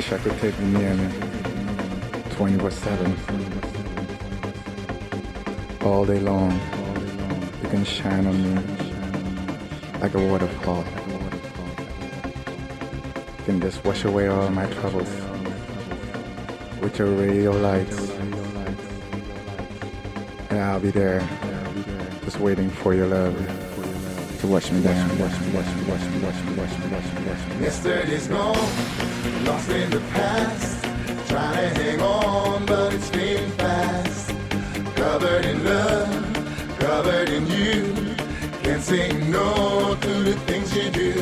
wish I could take you near me 24 7. All day long, you can shine on me like a waterfall. You can just wash away all my troubles with your radio lights. And I'll be there, just waiting for your love to wash me down. Wash me, lost in the past. Trying to hang on, but it's fading fast. Covered in love, covered in you. Can't say no to the things you do.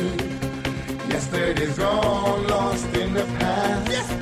Yesterday's gone, lost in the past.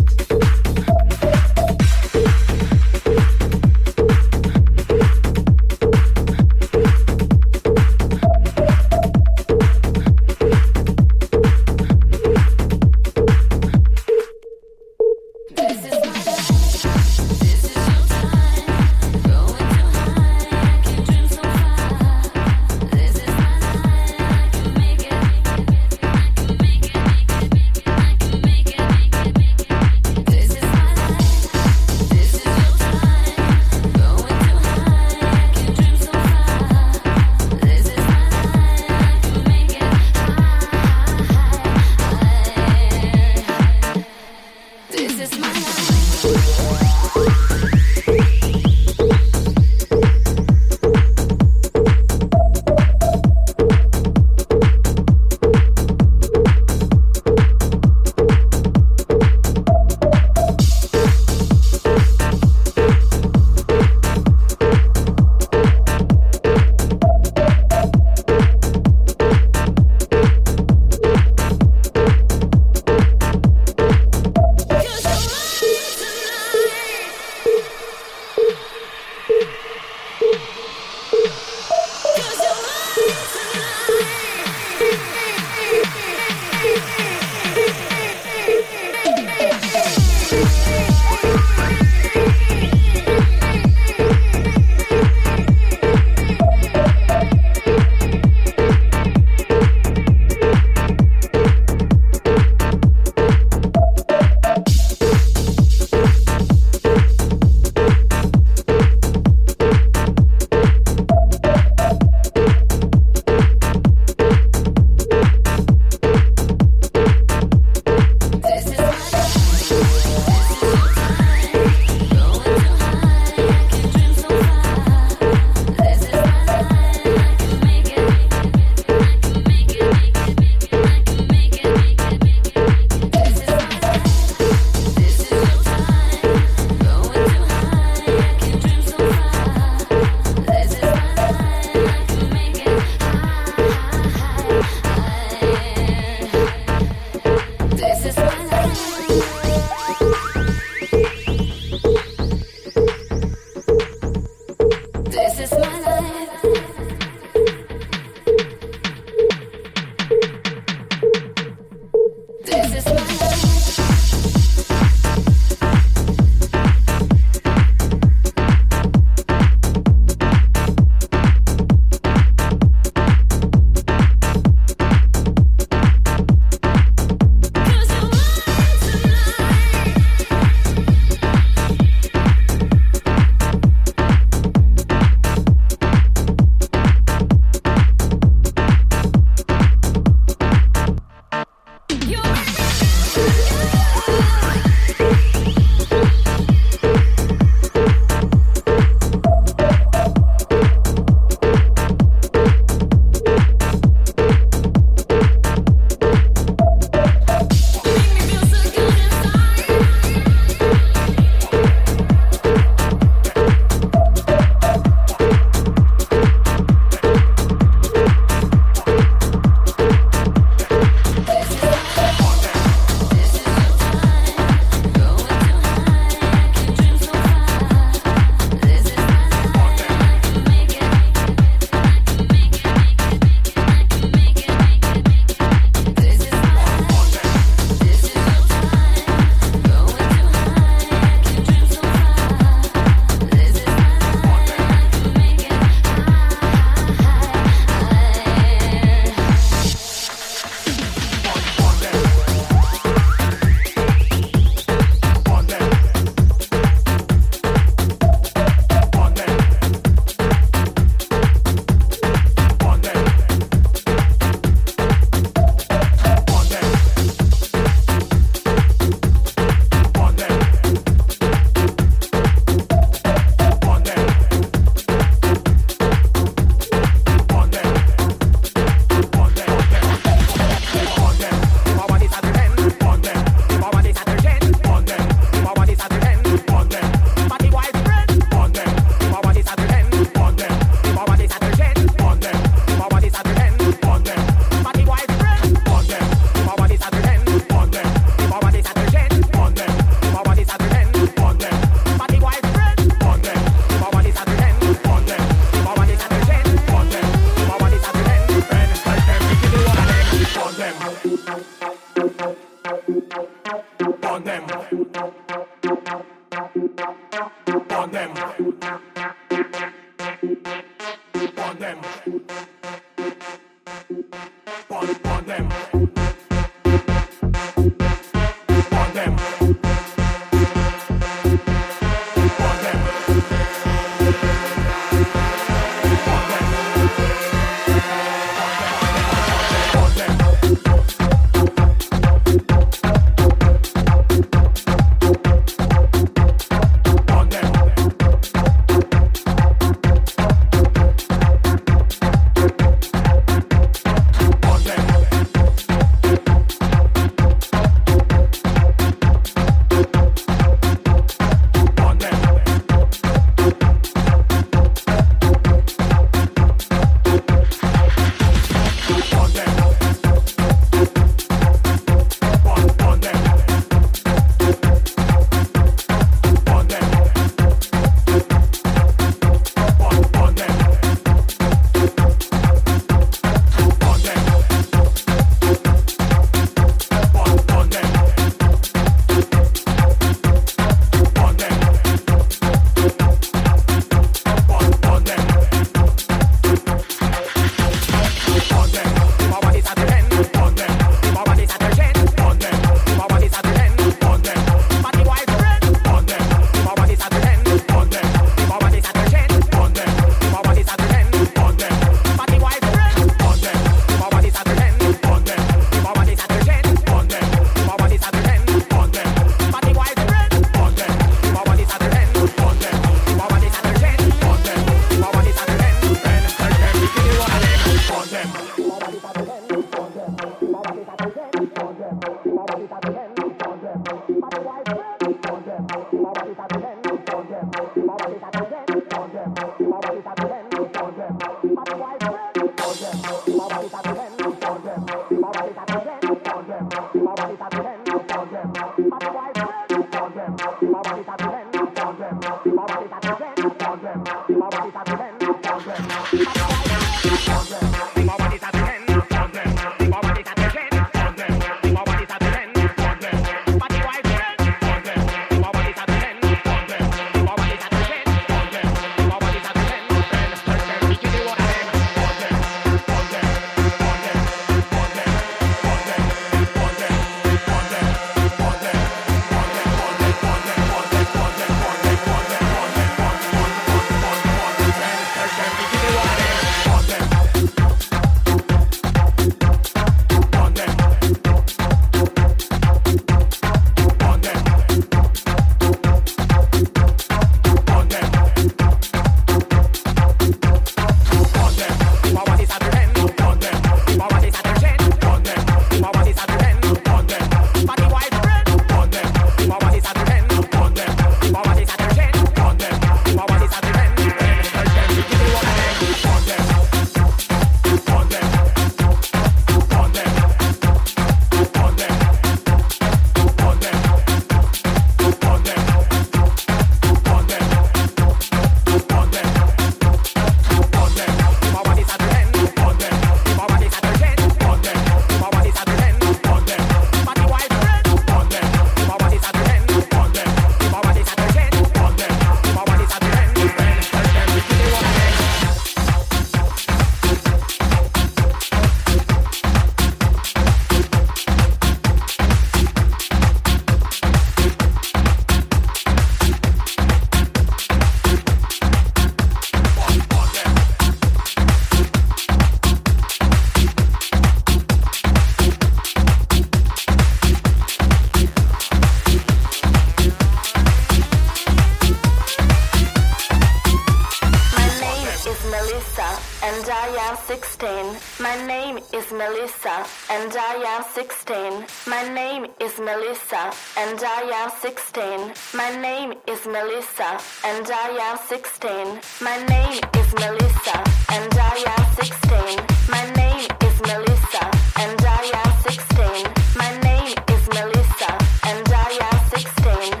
Melissa and I am 16. My name is Melissa and I am 16. My name is Melissa and I am 16. My name is Melissa and I am 16. My name is Melissa and I am 16.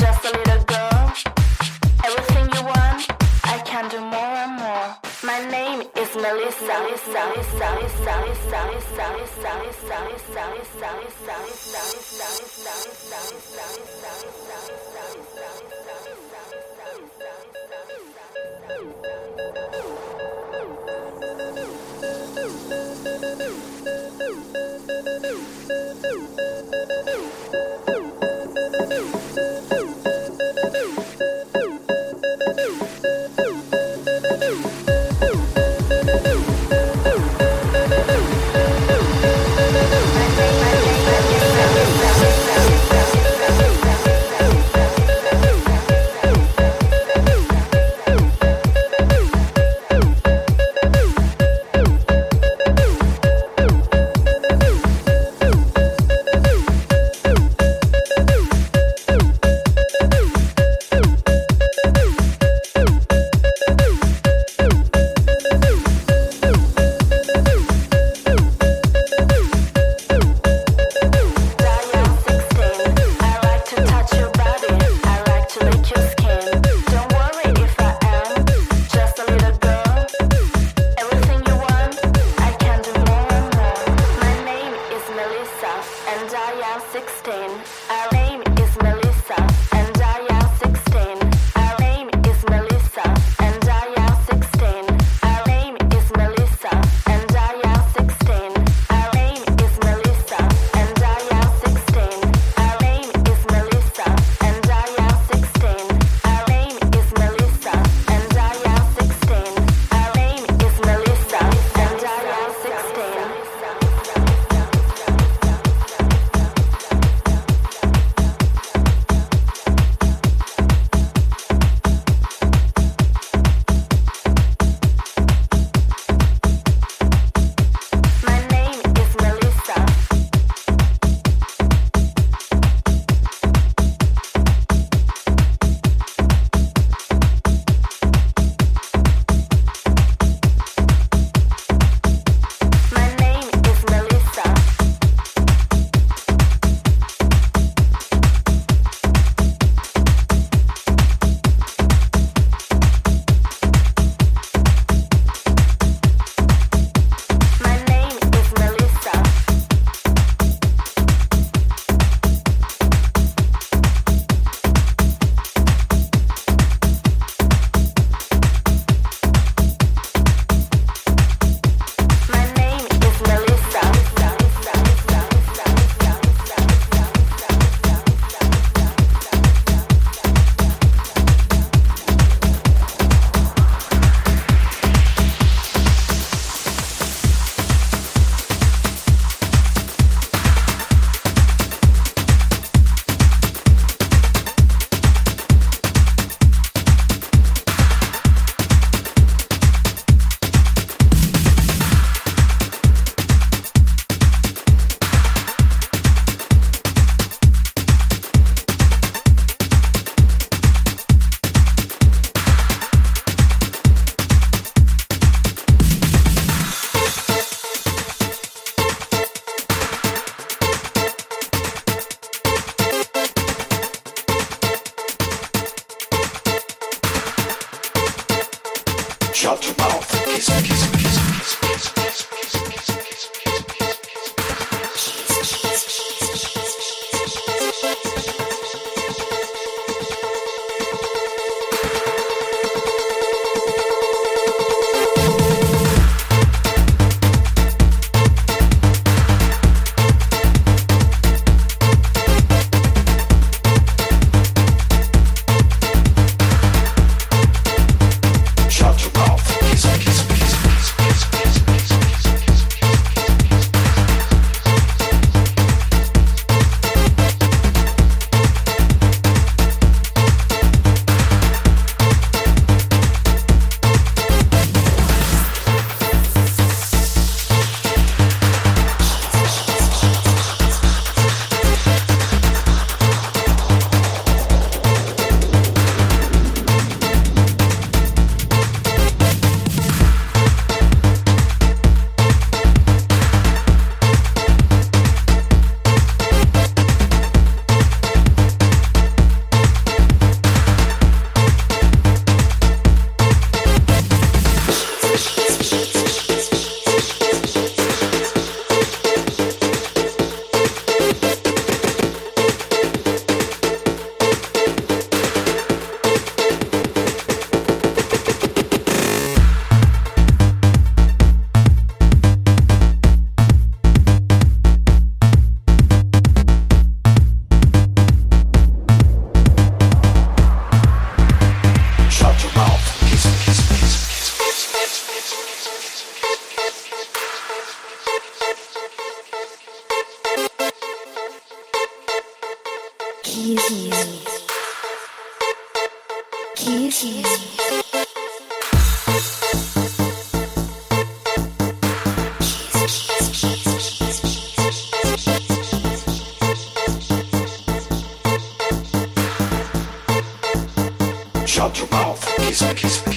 Just a little girl. Everything you want, I can do more and more. My name is Melissa. Melissa. Melissa. Melissa. Melissa. Melissa. Melissa. Melissa. Melissa. kiss, kiss.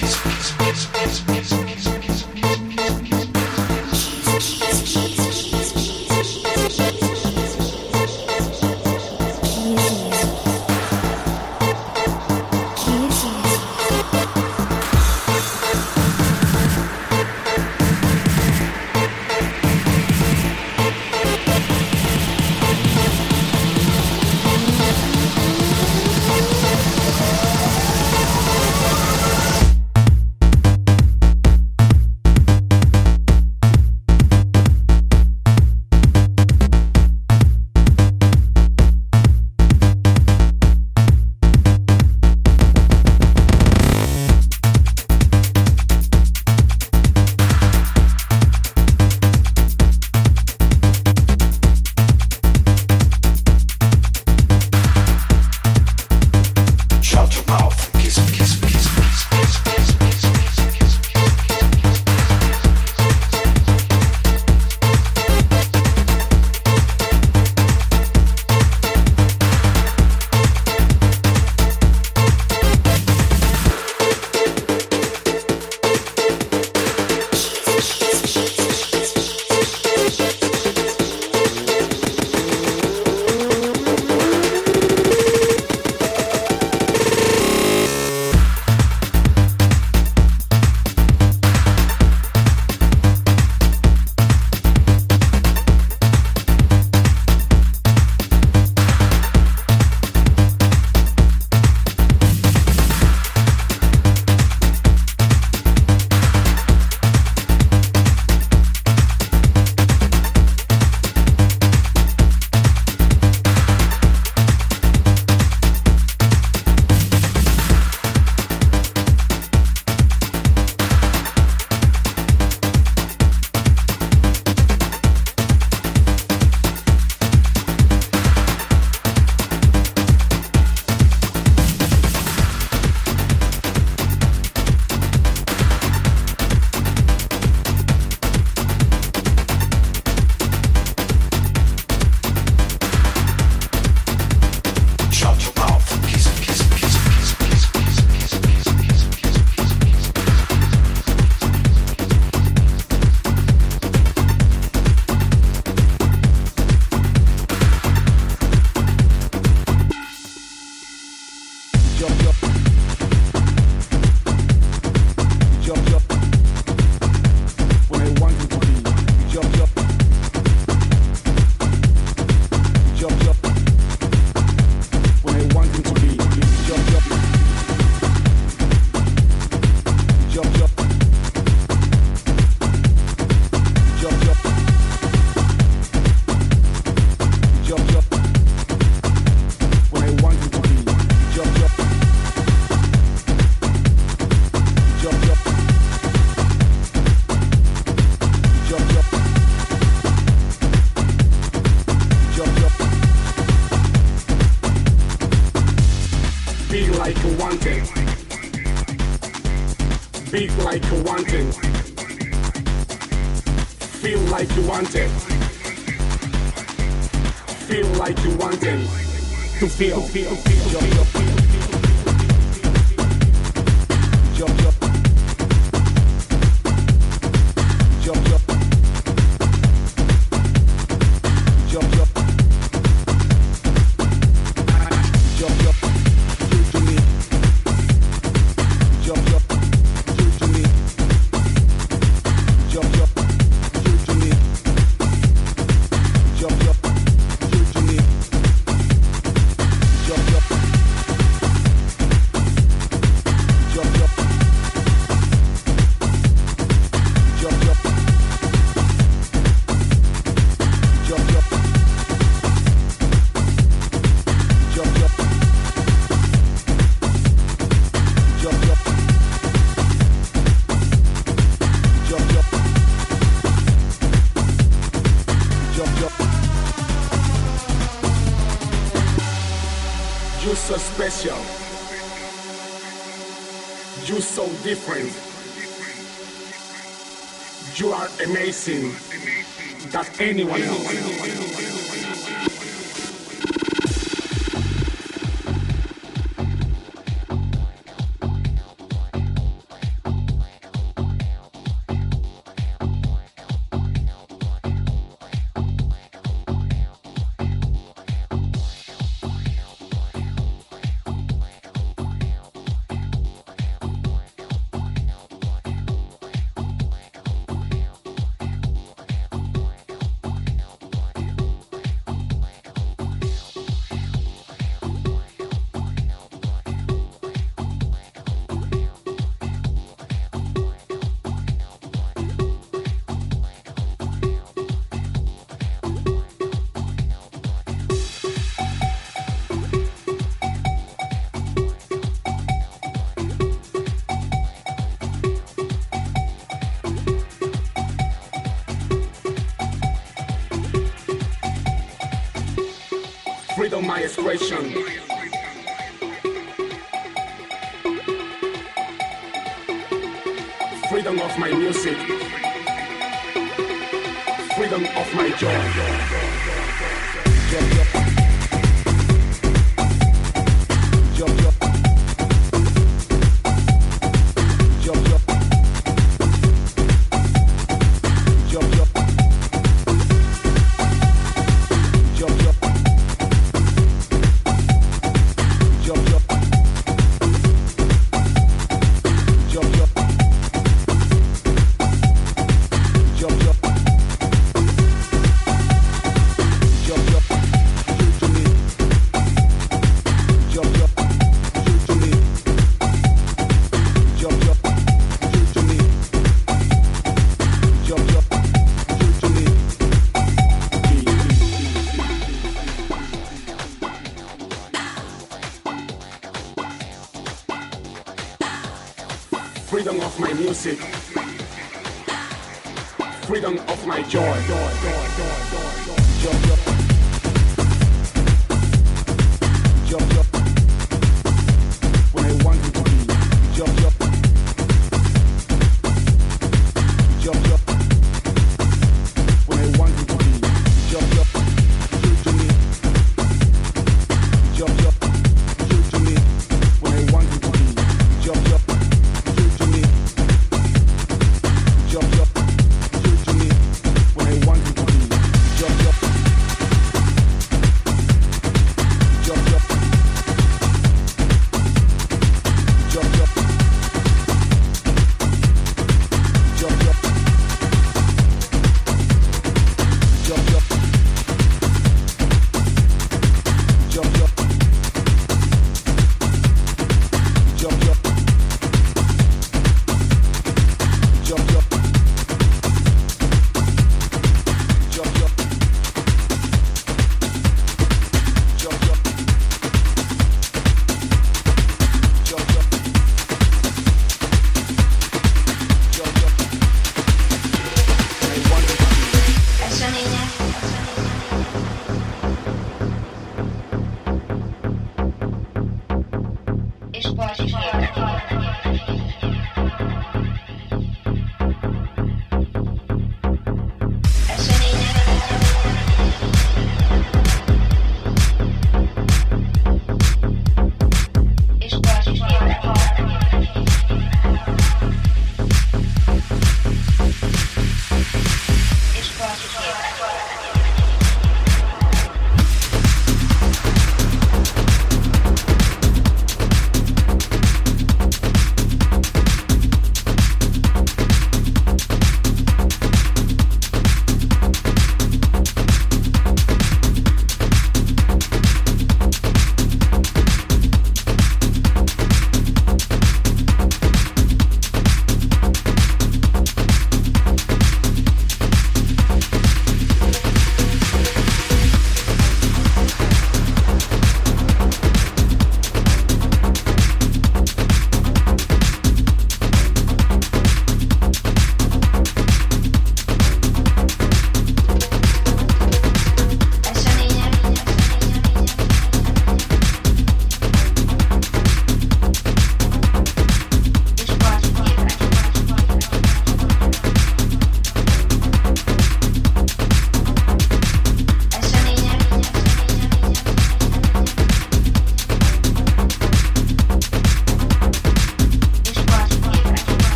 That anyone else.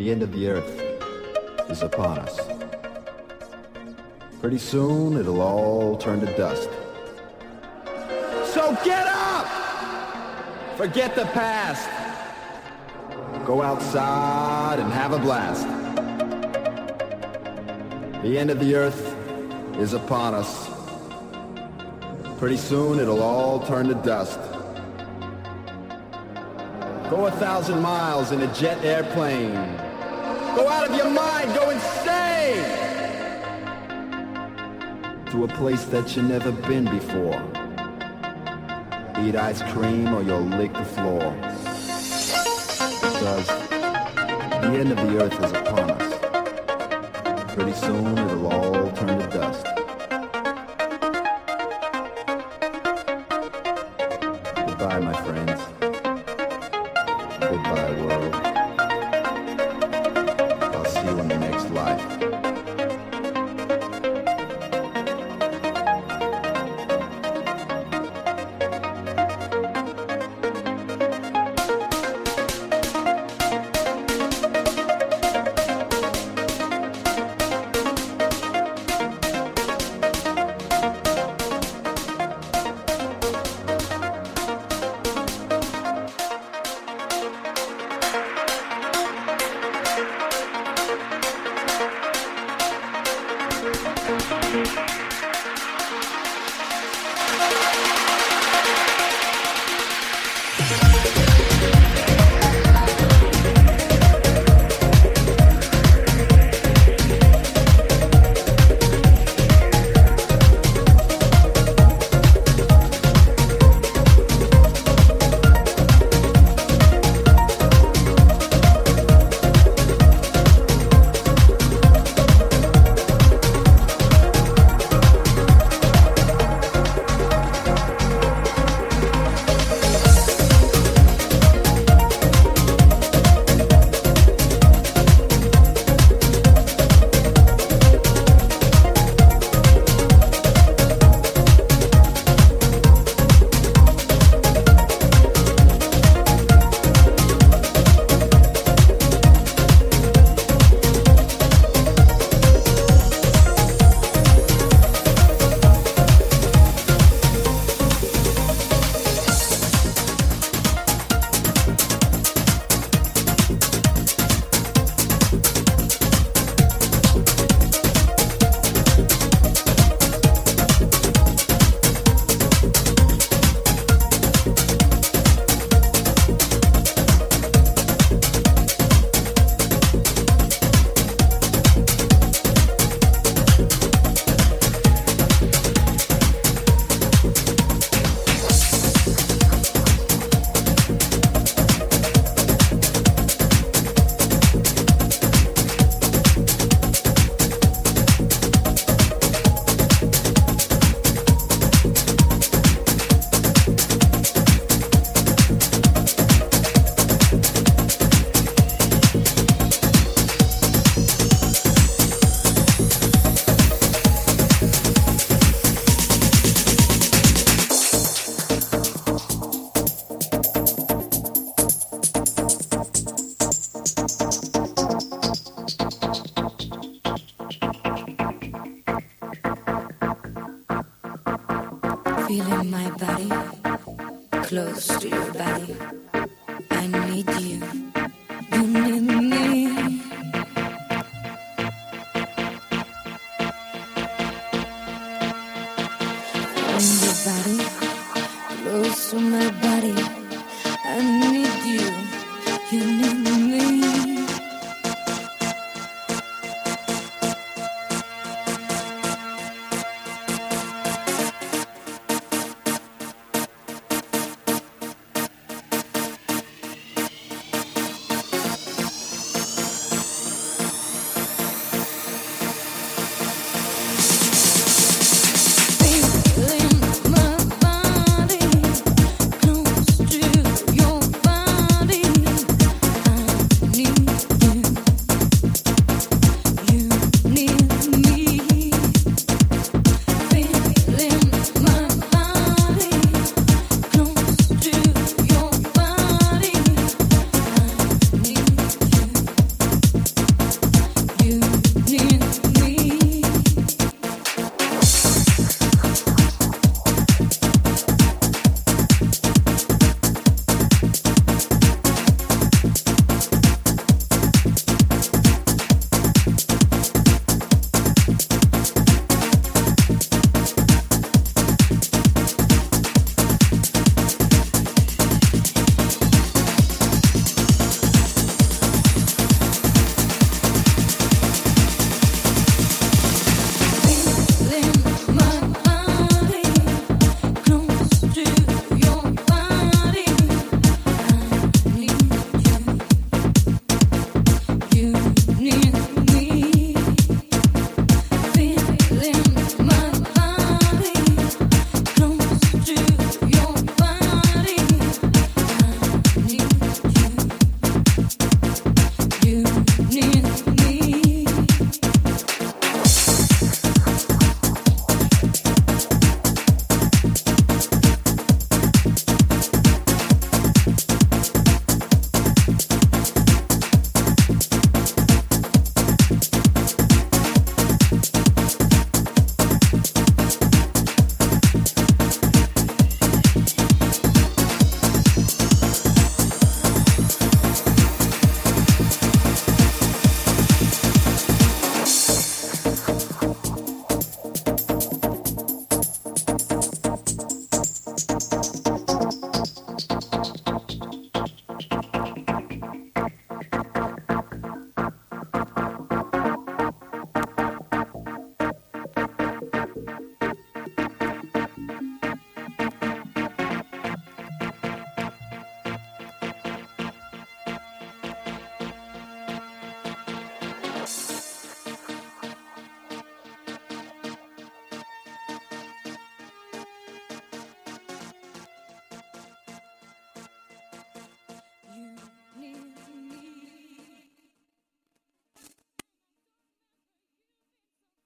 The end of the earth is upon us. Pretty soon it'll all turn to dust. So get up! Forget the past. Go outside and have a blast. The end of the earth is upon us. Pretty soon it'll all turn to dust. Go a thousand miles in a jet airplane. Go out of your mind. Go insane. To a place that you've never been before. Eat ice cream or you'll lick the floor. Because the end of the earth is upon us. Pretty soon it'll all turn to dust.